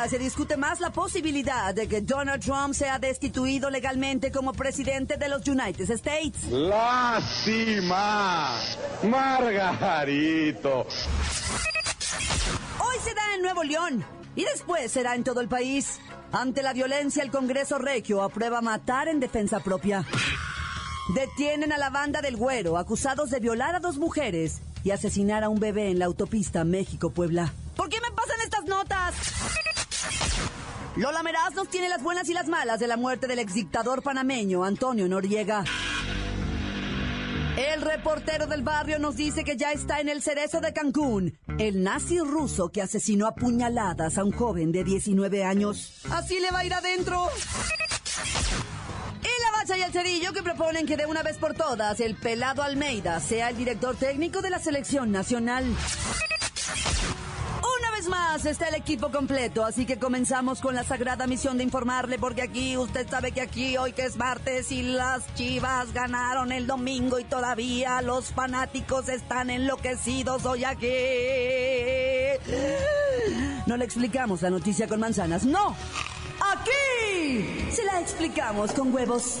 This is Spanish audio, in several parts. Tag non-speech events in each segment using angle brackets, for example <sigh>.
Día se discute más la posibilidad de que Donald Trump sea destituido legalmente como presidente de los United States. Lástima. Margarito. Hoy será en Nuevo León y después será en todo el país. Ante la violencia, el Congreso Regio aprueba matar en defensa propia. Detienen a la banda del Güero, acusados de violar a dos mujeres y asesinar a un bebé en la autopista México-Puebla. Lola Meraz nos tiene las buenas y las malas de la muerte del exdictador panameño Antonio Noriega. El reportero del barrio nos dice que ya está en el cerezo de Cancún, el nazi ruso que asesinó a puñaladas a un joven de 19 años. Así le va a ir adentro. Y la bacha y el cerillo que proponen que de una vez por todas el pelado Almeida sea el director técnico de la selección nacional. Está el equipo completo, así que comenzamos con la sagrada misión de informarle, porque aquí usted sabe que aquí hoy que es martes y las chivas ganaron el domingo y todavía los fanáticos están enloquecidos hoy aquí. No le explicamos la noticia con manzanas, no. Aquí se la explicamos con huevos.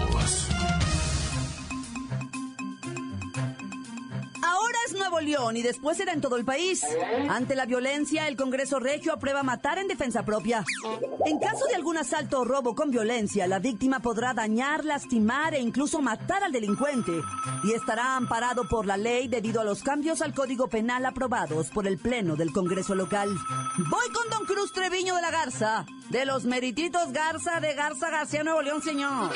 León y después será en todo el país. Ante la violencia, el Congreso Regio aprueba matar en defensa propia. En caso de algún asalto o robo con violencia, la víctima podrá dañar, lastimar e incluso matar al delincuente y estará amparado por la ley debido a los cambios al Código Penal aprobados por el Pleno del Congreso local. Voy con Don Cruz Treviño de la Garza, de los Merititos Garza de Garza García Nuevo León, señor.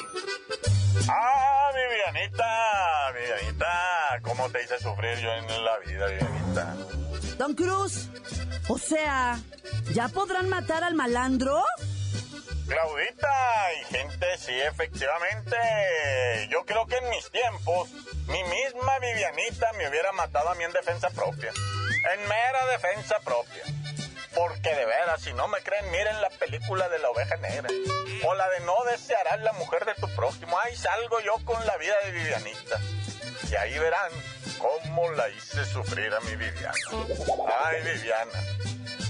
Ah, Vivianita, Vivianita, ¿cómo te hice sufrir yo en la vida, Vivianita? Don Cruz, o sea, ¿ya podrán matar al malandro? Claudita y gente, sí, efectivamente. Yo creo que en mis tiempos, mi misma Vivianita me hubiera matado a mí en defensa propia. En mera defensa propia. Porque de veras, si no me creen, miren la película de la oveja negra. O la de no desearás la mujer de tu prójimo. Ahí salgo yo con la vida de Vivianita. Y ahí verán cómo la hice sufrir a mi Viviana. Ay, Viviana.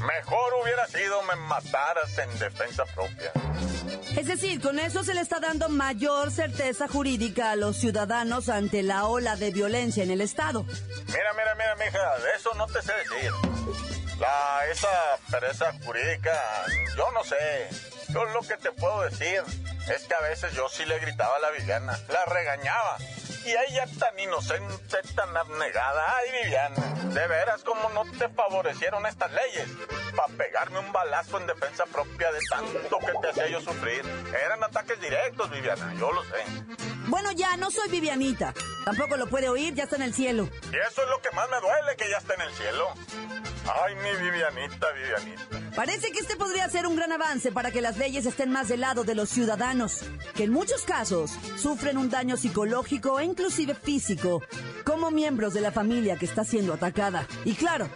Mejor hubiera sido me mataras en defensa propia. Es decir, con eso se le está dando mayor certeza jurídica a los ciudadanos ante la ola de violencia en el Estado. Mira, mira, mira, mija, de eso no te sé decir. La, esa pereza jurídica, yo no sé. Yo lo que te puedo decir es que a veces yo sí le gritaba a la Viviana, la regañaba. Y ella tan inocente, tan abnegada. Ay, Viviana, de veras como no te favorecieron estas leyes para pegarme un balazo en defensa propia de tanto que te hacía yo sufrir. Eran ataques directos, Viviana, yo lo sé. Bueno, ya, no soy Vivianita. Tampoco lo puede oír, ya está en el cielo. Y eso es lo que más me duele, que ya está en el cielo. Ay, mi Vivianita, Vivianita. Parece que este podría ser un gran avance para que las leyes estén más del lado de los ciudadanos, que en muchos casos sufren un daño psicológico e inclusive físico, como miembros de la familia que está siendo atacada. Y claro,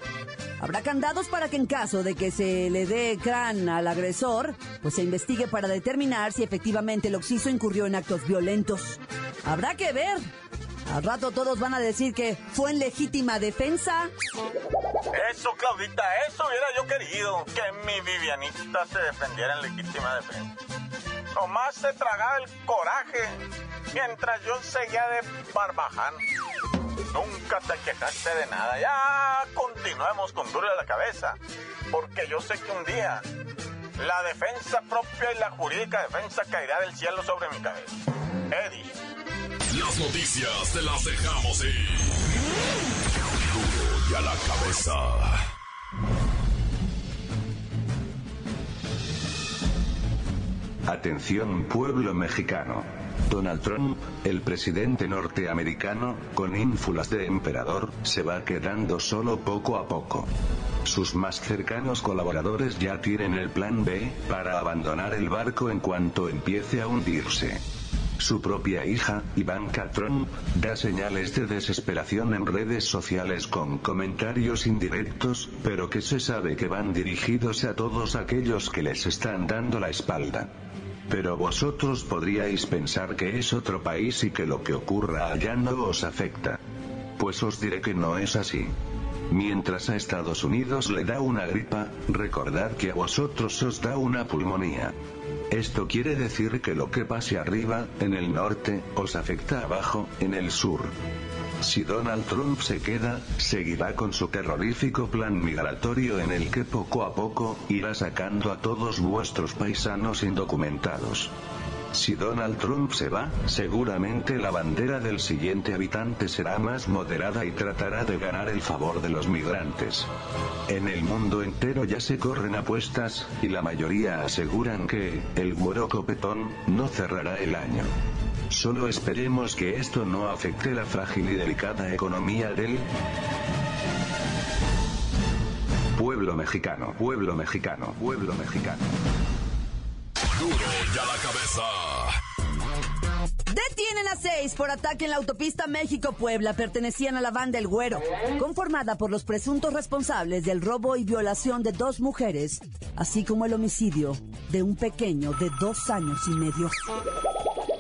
habrá candados para que en caso de que se le dé crán al agresor, pues se investigue para determinar si efectivamente el occiso incurrió en actos violentos. Habrá que ver. Al rato todos van a decir que fue en legítima defensa. Eso, Claudita, eso hubiera yo querido. Que mi Vivianita se defendiera en legítima defensa. Nomás se tragaba el coraje mientras yo seguía de barbaján. Nunca te quejaste de nada. Ya continuemos con duro de la cabeza. Porque yo sé que un día la defensa propia y la jurídica defensa caerá del cielo sobre mi cabeza. Eddie. Las noticias te las dejamos ir. Y a la cabeza. Atención pueblo mexicano. Donald Trump, el presidente norteamericano, con ínfulas de emperador, se va quedando solo poco a poco. Sus más cercanos colaboradores ya tienen el plan B, para abandonar el barco en cuanto empiece a hundirse. Su propia hija, Ivanka Trump, da señales de desesperación en redes sociales con comentarios indirectos, pero que se sabe que van dirigidos a todos aquellos que les están dando la espalda. Pero vosotros podríais pensar que es otro país y que lo que ocurra allá no os afecta. Pues os diré que no es así. Mientras a Estados Unidos le da una gripa, recordad que a vosotros os da una pulmonía. Esto quiere decir que lo que pase arriba, en el norte, os afecta abajo, en el sur. Si Donald Trump se queda, seguirá con su terrorífico plan migratorio en el que poco a poco, irá sacando a todos vuestros paisanos indocumentados. Si Donald Trump se va, seguramente la bandera del siguiente habitante será más moderada y tratará de ganar el favor de los migrantes. En el mundo entero ya se corren apuestas, y la mayoría aseguran que, el güero copetón, no cerrará el año. Solo esperemos que esto no afecte la frágil y delicada economía del pueblo mexicano, pueblo mexicano, pueblo mexicano. Duro ya la cabeza. Detienen a seis por ataque en la autopista México-Puebla. Pertenecían a la banda El Güero, conformada por los presuntos responsables del robo y violación de dos mujeres, así como el homicidio de un pequeño de dos años y medio.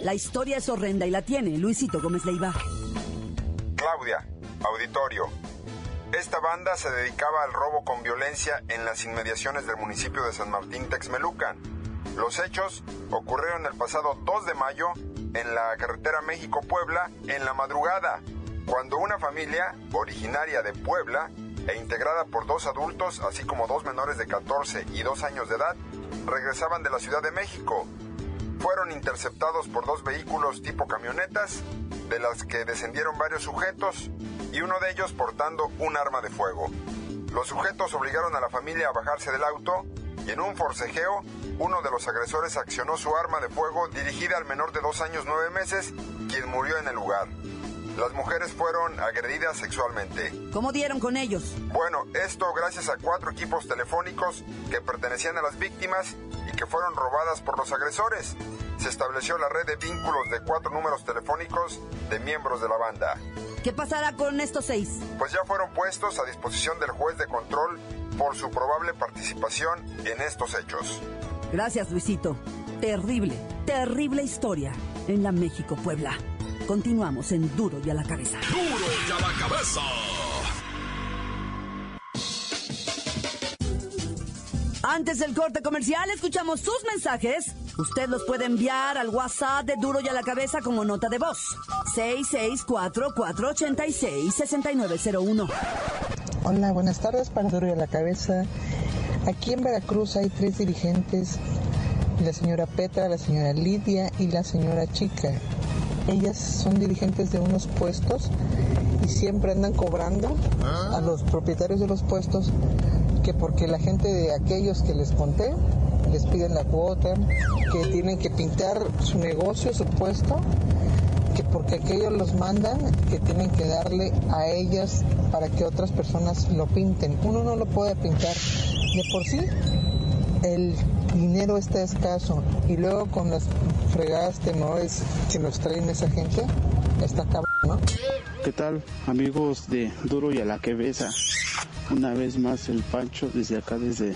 La historia es horrenda y la tiene Luisito Gómez Leiva. Claudia, auditorio. Esta banda se dedicaba al robo con violencia en las inmediaciones del municipio de San Martín Texmelucan. Los hechos ocurrieron el pasado 2 de mayo en la carretera México-Puebla en la madrugada, cuando una familia originaria de Puebla e integrada por dos adultos, así como dos menores de 14 y 2 años de edad, regresaban de la Ciudad de México. Fueron interceptados por dos vehículos tipo camionetas, de las que descendieron varios sujetos y uno de ellos portando un arma de fuego. Los sujetos obligaron a la familia a bajarse del auto y en un forcejeo, uno de los agresores accionó su arma de fuego dirigida al menor de dos años nueve meses, quien murió en el lugar. Las mujeres fueron agredidas sexualmente. ¿Cómo dieron con ellos? Bueno, esto gracias a cuatro equipos telefónicos que pertenecían a las víctimas y que fueron robadas por los agresores. Se estableció la red de vínculos de cuatro números telefónicos de miembros de la banda. ¿Qué pasará con estos seis? Pues ya fueron puestos a disposición del juez de control por su probable participación en estos hechos. Gracias, Luisito. Terrible, terrible historia en la México-Puebla. Continuamos en Duro y a la cabeza. Duro ya la cabeza. Antes del corte comercial, escuchamos sus mensajes. Usted los puede enviar al WhatsApp de Duro y a la cabeza como nota de voz. 664-486-6901. Hola, buenas tardes para Duro la cabeza. Aquí en Veracruz hay tres dirigentes, la señora Petra, la señora Lidia y la señora Chica. Ellas son dirigentes de unos puestos y siempre andan cobrando a los propietarios de los puestos que porque la gente de aquellos que les conté les piden la cuota, que tienen que pintar su negocio, su puesto, que porque aquellos los mandan, que tienen que darle a ellas para que otras personas lo pinten. Uno no lo puede pintar de por sí. El dinero está escaso y luego con las fregadas tenores que nos traen esa gente, está cabrón, ¿no? ¿Qué tal amigos de Duro y a la cabeza? Una vez más el Pancho desde acá, desde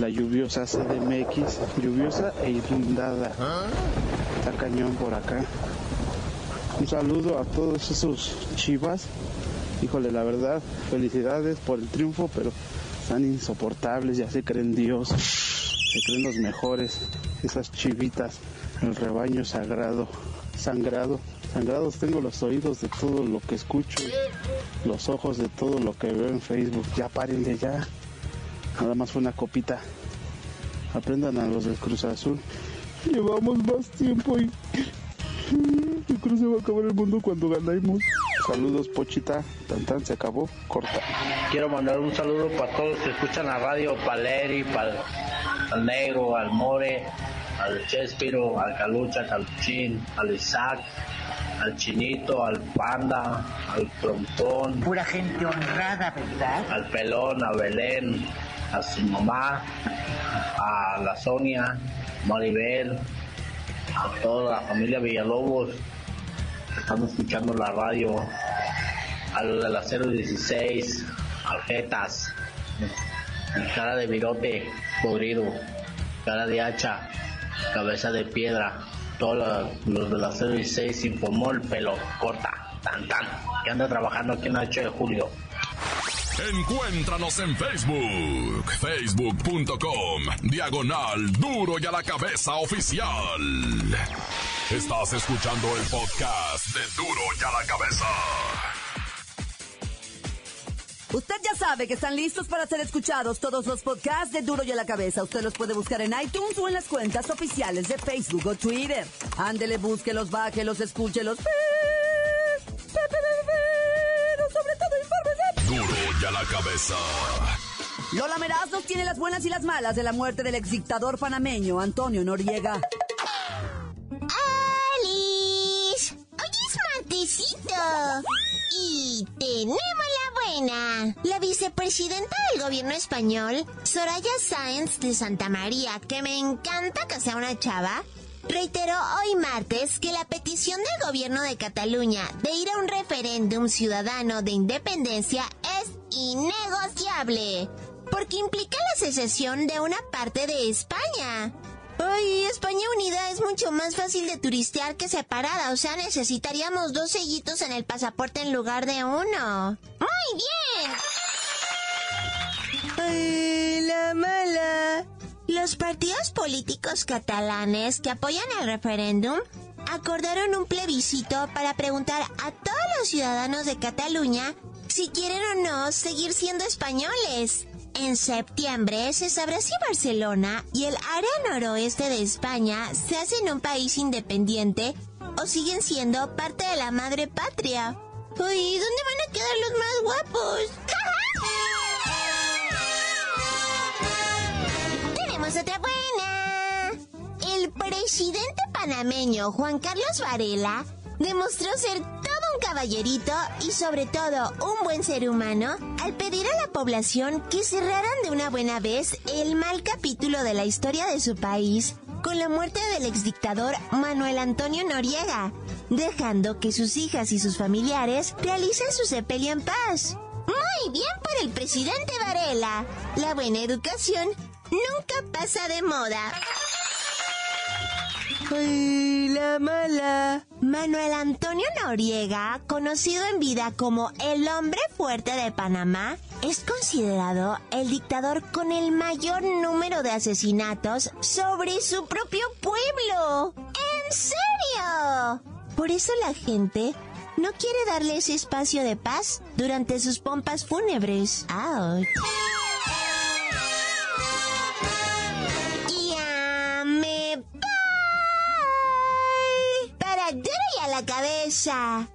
la lluviosa CDMX, lluviosa e inundada. Está cañón por acá. Un saludo a todos esos chivas. Híjole, la verdad, felicidades por el triunfo, pero están insoportables, ya se creen Dios, se creen los mejores, esas chivitas, el rebaño sagrado, sangrado, sangrados tengo los oídos de todo lo que escucho, los ojos de todo lo que veo en Facebook, ya paren de ya, nada más fue una copita, aprendan a los del Cruz Azul, llevamos más tiempo y yo creo que se va a acabar el mundo cuando ganemos. Saludos, Pochita. Tan tan se acabó. Corta. Quiero mandar un saludo para todos los que escuchan la radio, para Leri, para al Negro, al More, al Chespiro, al Calucha, al Caluchín, al Isaac, al Chinito, al Panda, al Trompón. Pura gente honrada, ¿verdad? Al Pelón, a Belén, a su mamá, a la Sonia, Maribel, a toda la familia Villalobos. Que están escuchando la radio, a los de la 016, Aljetas, cara de virote podrido, cara de hacha, cabeza de piedra, todos los de la 016 informó el pelo corta, tan tan, que anda trabajando aquí en el 8 de julio. Encuéntranos en Facebook, facebook.com, diagonal duro y a la cabeza oficial. Estás escuchando el podcast de duro y a la cabeza. Usted ya sabe que están listos para ser escuchados todos los podcasts de Duro y a la Cabeza. Usted los puede buscar en iTunes o en las cuentas oficiales de Facebook o Twitter. Ándele, búsquelos, bájelos, escúchelos. Pero a la cabeza. Lola Meraz nos tiene las buenas y las malas de la muerte del exdictador panameño Antonio Noriega. ¡Alice! ¡Hoy es martesito! Y tenemos la buena. La vicepresidenta del gobierno español, Soraya Sáenz de Santa María, que me encanta que sea una chava, reiteró hoy martes que la petición del gobierno de Cataluña de ir a un referéndum ciudadano de independencia es innegociable, porque implica la secesión de una parte de España. Ay, España unida es mucho más fácil de turistear que separada, o sea, necesitaríamos dos sellitos en el pasaporte en lugar de uno. ¡Muy bien! ¡Ay, la mala! Los partidos políticos catalanes que apoyan el referéndum acordaron un plebiscito para preguntar a todos los ciudadanos de Cataluña si quieren o no seguir siendo españoles. En septiembre se sabrá si Barcelona y el área noroeste de España se hacen un país independiente o siguen siendo parte de la madre patria. Uy, ¿dónde van a quedar los más guapos? <laughs> Tenemos otra buena. El presidente panameño Juan Carlos Varela demostró ser caballerito y sobre todo un buen ser humano al pedir a la población que cerraran de una buena vez el mal capítulo de la historia de su país con la muerte del exdictador Manuel Antonio Noriega, dejando que sus hijas y sus familiares realicen su sepelio en paz. Muy bien por el presidente Varela. La buena educación nunca pasa de moda. ¡Ay, la mala! Manuel Antonio Noriega, conocido en vida como el hombre fuerte de Panamá, es considerado el dictador con el mayor número de asesinatos sobre su propio pueblo. ¿En serio? Por eso la gente no quiere darle ese espacio de paz durante sus pompas fúnebres. ¡Auch! La cabeza.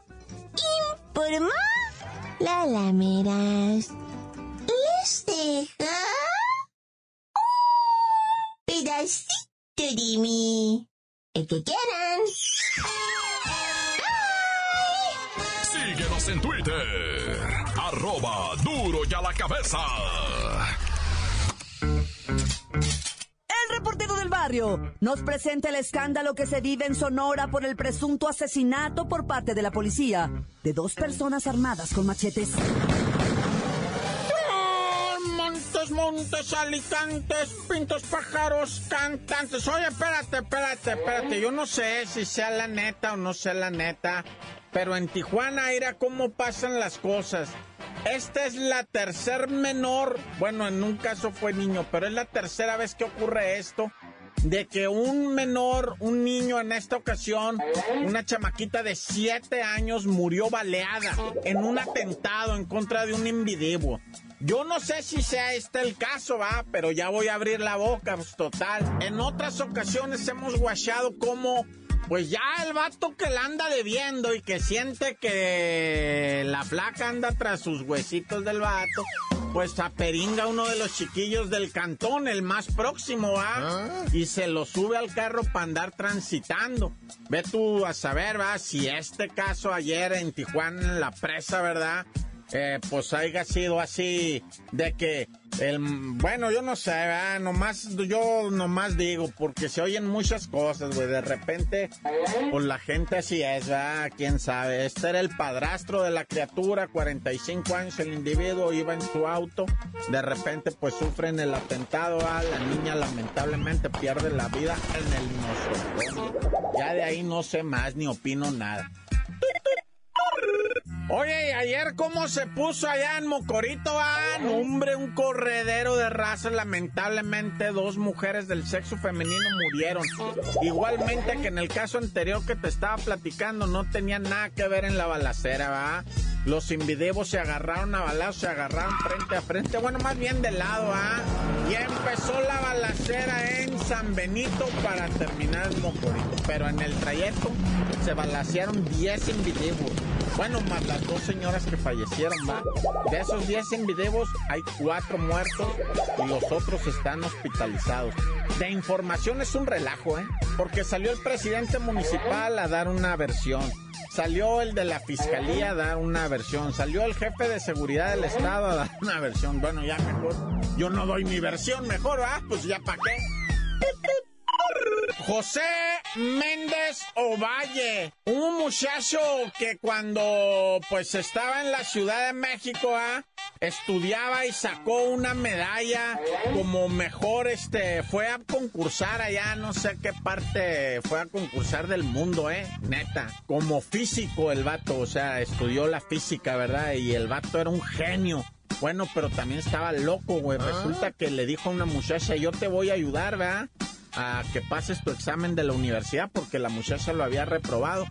Informó la lameras. Les deja un pedacito de mí. El que quieran. Síguenos en Twitter. Arroba duro y a la cabeza. Nos presenta el escándalo que se vive en Sonora por el presunto asesinato por parte de la policía de dos personas armadas con machetes. Montes, montes, alicantes, pintos, pájaros, cantantes. Oye, espérate, espérate, espérate. Yo no sé si sea la neta o no sea la neta, pero en Tijuana, mira cómo pasan las cosas. Esta es la tercer menor, bueno, en un caso fue niño, pero es la tercera vez que ocurre esto, de que un menor, un niño en esta ocasión, una chamaquita de 7 años murió baleada en un atentado en contra de un individuo. Yo no sé si sea este el caso, va, pero ya voy a abrir la boca, pues total. En otras ocasiones hemos guachado como pues ya el vato que la anda debiendo y que siente que la flaca anda tras sus huesitos del vato, pues aperinga uno de los chiquillos del cantón, el más próximo, ¿ah? Y se lo sube al carro para andar transitando. Ve tú a saber, va, si este caso ayer en Tijuana, en la presa, ¿verdad? Eh, pues haya sido así de que el, bueno, yo no sé, ¿verdad? nomás, yo nomás digo, porque se oyen muchas cosas, güey, de repente, pues la gente así es, ¿verdad? quién sabe, este era el padrastro de la criatura, 45 años el individuo, iba en su auto, de repente pues sufren el atentado, a la niña lamentablemente pierde la vida en el nosotros. Ya de ahí no sé más ni opino nada. Oye, ayer cómo se puso allá en Mocorito, ah, hombre, un corredero de raza, lamentablemente dos mujeres del sexo femenino murieron. Igualmente que en el caso anterior que te estaba platicando, no tenía nada que ver en la balacera, va. Los invidevos se agarraron a balazos, se agarraron frente a frente, bueno, más bien de lado, ¿ah? Y empezó la balacera en San Benito para terminar en Mocorito. Pero en el trayecto se balacearon 10 invidevos. Bueno, más las dos señoras que fallecieron, va. De esos 10 invidevos hay 4 muertos y los otros están hospitalizados. De información es un relajo, ¿eh? Porque salió el presidente municipal a dar una versión. Salió el de la fiscalía a dar una versión. Salió el jefe de seguridad del estado a dar una versión. Bueno, ya mejor. Yo no doy mi versión, mejor, ¿ah? Pues ya para qué. José Méndez Ovalle, un muchacho que cuando pues estaba en la Ciudad de México, ¿ah? estudiaba y sacó una medalla como mejor, este, fue a concursar allá, no sé qué parte, fue a concursar del mundo, eh, neta, como físico el vato, o sea, estudió la física, ¿verdad? Y el vato era un genio. Bueno, pero también estaba loco, güey. Resulta que le dijo a una muchacha, yo te voy a ayudar, ¿verdad? A que pases tu examen de la universidad porque la muchacha lo había reprobado.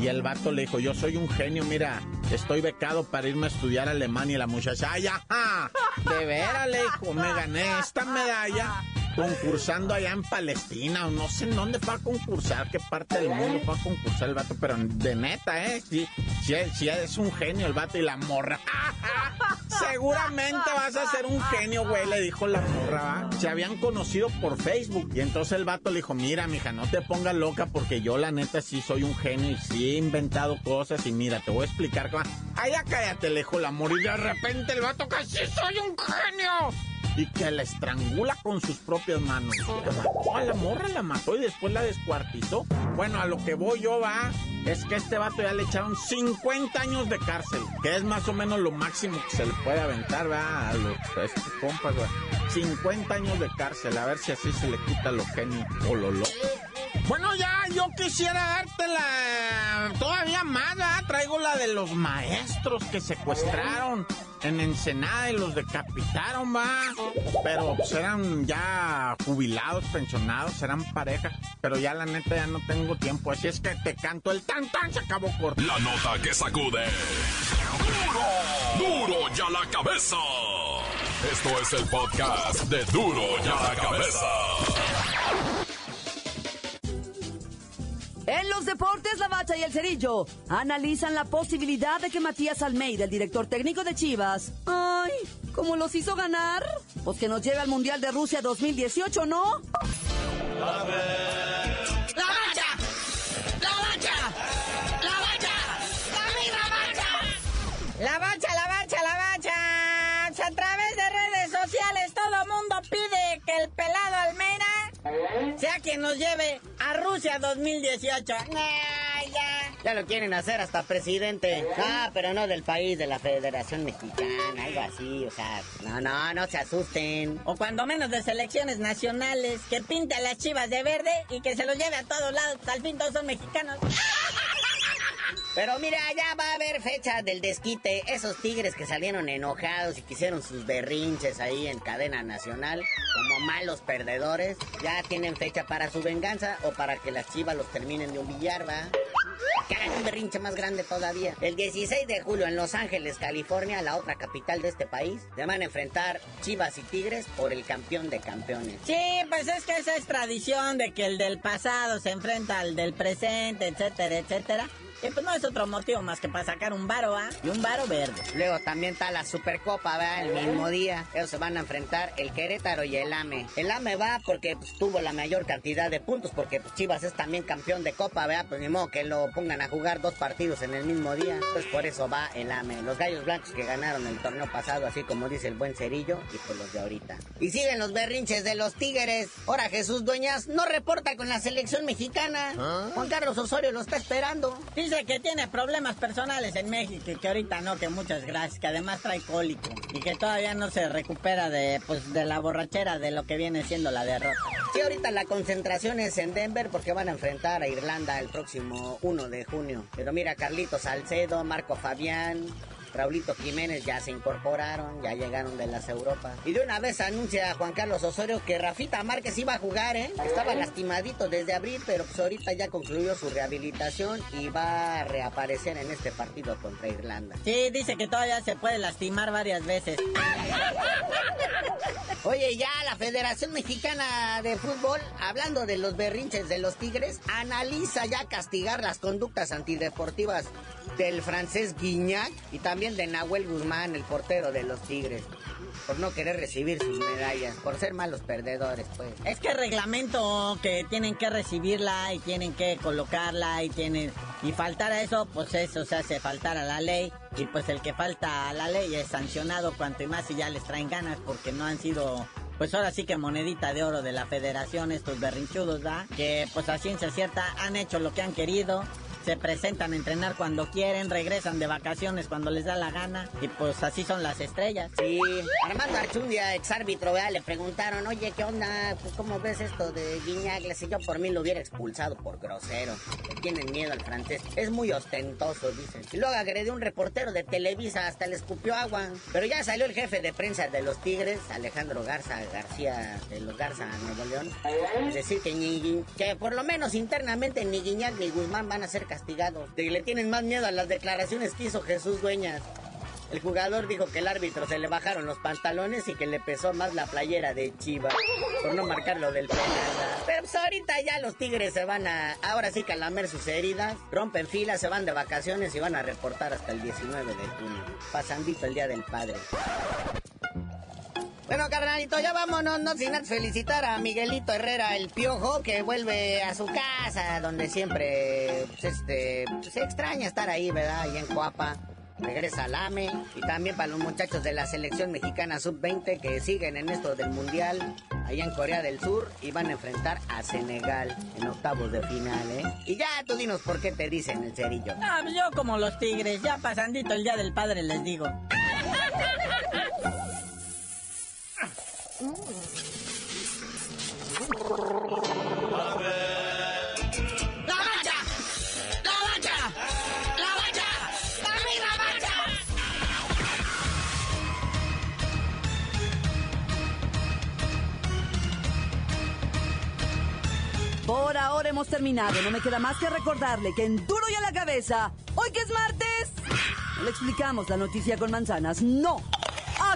Y el vato le dijo, yo soy un genio, mira, estoy becado para irme a estudiar a Alemania. Y la muchacha, ay, ajá, <laughs> de veras, le dijo, me gané esta medalla concursando allá en Palestina o no sé en dónde fue a concursar, qué parte del mundo fue a concursar el vato, pero de neta, ¿eh? Sí, sí, es un genio el vato y la morra. <laughs> Seguramente vas a ser un genio, güey, le dijo la morra, ¿va? Se habían conocido por Facebook y entonces el vato le dijo, mira, mija, no te pongas loca porque yo la neta sí soy un genio y sí he inventado cosas y mira, te voy a explicar. Ay, ya cállate, le dijo la morra y de repente el vato sí soy un genio y que la estrangula con sus propias manos. mató a la morra, la mató y después la descuartizó. Bueno, a lo que voy yo va es que este vato ya le echaron 50 años de cárcel, que es más o menos lo máximo que se le puede aventar, va, a, los, estos compas, va. 50 años de cárcel, a ver si así se le quita lo genio o lo loco. Bueno, ya yo quisiera darte la todavía más, ¿verdad? Traigo la de los maestros que secuestraron en Ensenada y los decapitaron, va. Pero pues eran ya jubilados, pensionados, eran pareja. Pero ya la neta ya no tengo tiempo. Así es que te canto el tan tan, se acabó corto. La nota que sacude. ¡Duro! ¡Duro ya la cabeza! Esto es el podcast de Duro ya la cabeza. En los deportes, la bacha y el cerillo analizan la posibilidad de que Matías Almeida, el director técnico de Chivas, ay, ¿cómo los hizo ganar? Pues que nos lleve al Mundial de Rusia 2018, ¿no? ¡La bacha! ¡La bacha! ¡La bacha! ¡La bacha! ¡La bacha! La bacha, la bacha, la bacha. A través de redes sociales todo mundo pide que el pelado Almeida sea quien nos lleve Rusia 2018. ya. ya lo quieren hacer hasta presidente. Ah, pero no del país, de la Federación Mexicana, algo así, o sea, no, no, no se asusten. O cuando menos de selecciones nacionales, que pinte a las chivas de verde y que se los lleve a todos lados, al fin todos son mexicanos. Pero mira, ya va a haber fecha del desquite. Esos tigres que salieron enojados y que hicieron sus berrinches ahí en cadena nacional, como malos perdedores, ya tienen fecha para su venganza o para que las chivas los terminen de humillar, ¿va? Que hagan un berrinche más grande todavía. El 16 de julio en Los Ángeles, California, la otra capital de este país, se van a enfrentar Chivas y Tigres por el campeón de campeones. Sí, pues es que esa es tradición de que el del pasado se enfrenta al del presente, etcétera, etcétera. Y pues no es otro motivo más que para sacar un varo, ¿ah? Y un varo verde. Luego también está la Supercopa, ¿verdad? El mismo día. Ellos se van a enfrentar el Querétaro y el AME. El AME va porque pues, tuvo la mayor cantidad de puntos, porque pues, Chivas es también campeón de Copa, ¿verdad? Pues ni modo que lo pongan a jugar dos partidos en el mismo día. Pues por eso va el AME. Los gallos blancos que ganaron el torneo pasado, así como dice el buen Cerillo, y pues los de ahorita. Y siguen los berrinches de los Tigres. Ahora Jesús Dueñas no reporta con la selección mexicana. Juan Carlos Osorio lo está esperando. Dice que tiene problemas personales en México y que ahorita no, que muchas gracias, que además trae cólico y que todavía no se recupera de, pues, de la borrachera de lo que viene siendo la derrota. Sí, ahorita la concentración es en Denver porque van a enfrentar a Irlanda el próximo 1 de junio. Pero mira, Carlitos Salcedo, Marco Fabián, Raulito Jiménez ya se incorporaron, ya llegaron de las Europas. Y de una vez anuncia Juan Carlos Osorio que Rafita Márquez iba a jugar, ¿eh? Estaba lastimadito desde abril, pero pues ahorita ya concluyó su rehabilitación y va a reaparecer en este partido contra Irlanda. Sí, dice que todavía se puede lastimar varias veces. <laughs> Oye, ya la Federación Mexicana de Fútbol, hablando de los berrinches de los Tigres, analiza ya castigar las conductas antideportivas del francés Guignac y también de Nahuel Guzmán, el portero de los Tigres. Por no querer recibir sus medallas, por ser malos perdedores, pues. Es que el reglamento que tienen que recibirla y tienen que colocarla y tienen... Y faltar a eso, pues eso se hace faltar a la ley. Y pues el que falta a la ley es sancionado cuanto y más si ya les traen ganas porque no han sido pues ahora sí que monedita de oro de la federación, estos berrinchudos, ¿da? Que pues a ciencia cierta han hecho lo que han querido, se presentan a entrenar cuando quieren, regresan de vacaciones cuando les da la gana y pues así son las estrellas. Sí, Armando Archundia, ex árbitro, ¿verdad? le preguntaron, oye, ¿qué onda? Pues cómo ves esto de Guiñac? Le yo por mí lo hubiera expulsado por grosero. Tienen miedo al francés. Es muy ostentoso, dicen. Y luego agredió un reportero de Televisa, hasta le escupió agua. Pero ya salió el jefe de prensa de los Tigres, Alejandro Garza García de los Garza Nuevo León. Es decir, que, que por lo menos internamente ni Guiñac ni Guzmán van a ser De le tienen más miedo a las declaraciones que hizo Jesús Dueñas. El jugador dijo que el árbitro se le bajaron los pantalones y que le pesó más la playera de Chiva por no marcar lo del penal. Pero pues ahorita ya los tigres se van a, ahora sí que a lamer sus heridas, rompen filas, se van de vacaciones y van a reportar hasta el 19 de junio, pasandito el Día del Padre. Bueno, carnalito, ya vámonos, no sin antes felicitar a Miguelito Herrera, el piojo, que vuelve a su casa, donde siempre, pues, este, se extraña estar ahí, ¿verdad? Ahí en Coapa. Regresa al AME y también para los muchachos de la selección mexicana sub-20 que siguen en esto del mundial allá en Corea del Sur y van a enfrentar a Senegal en octavos de final, ¿eh? Y ya tú dinos por qué te dicen el cerillo. Ah, pues yo como los tigres, ya pasandito el día del padre les digo. <laughs> Por ahora hemos terminado. No me queda más que recordarle que en Duro y a la Cabeza, hoy que es martes, le explicamos la noticia con manzanas. No.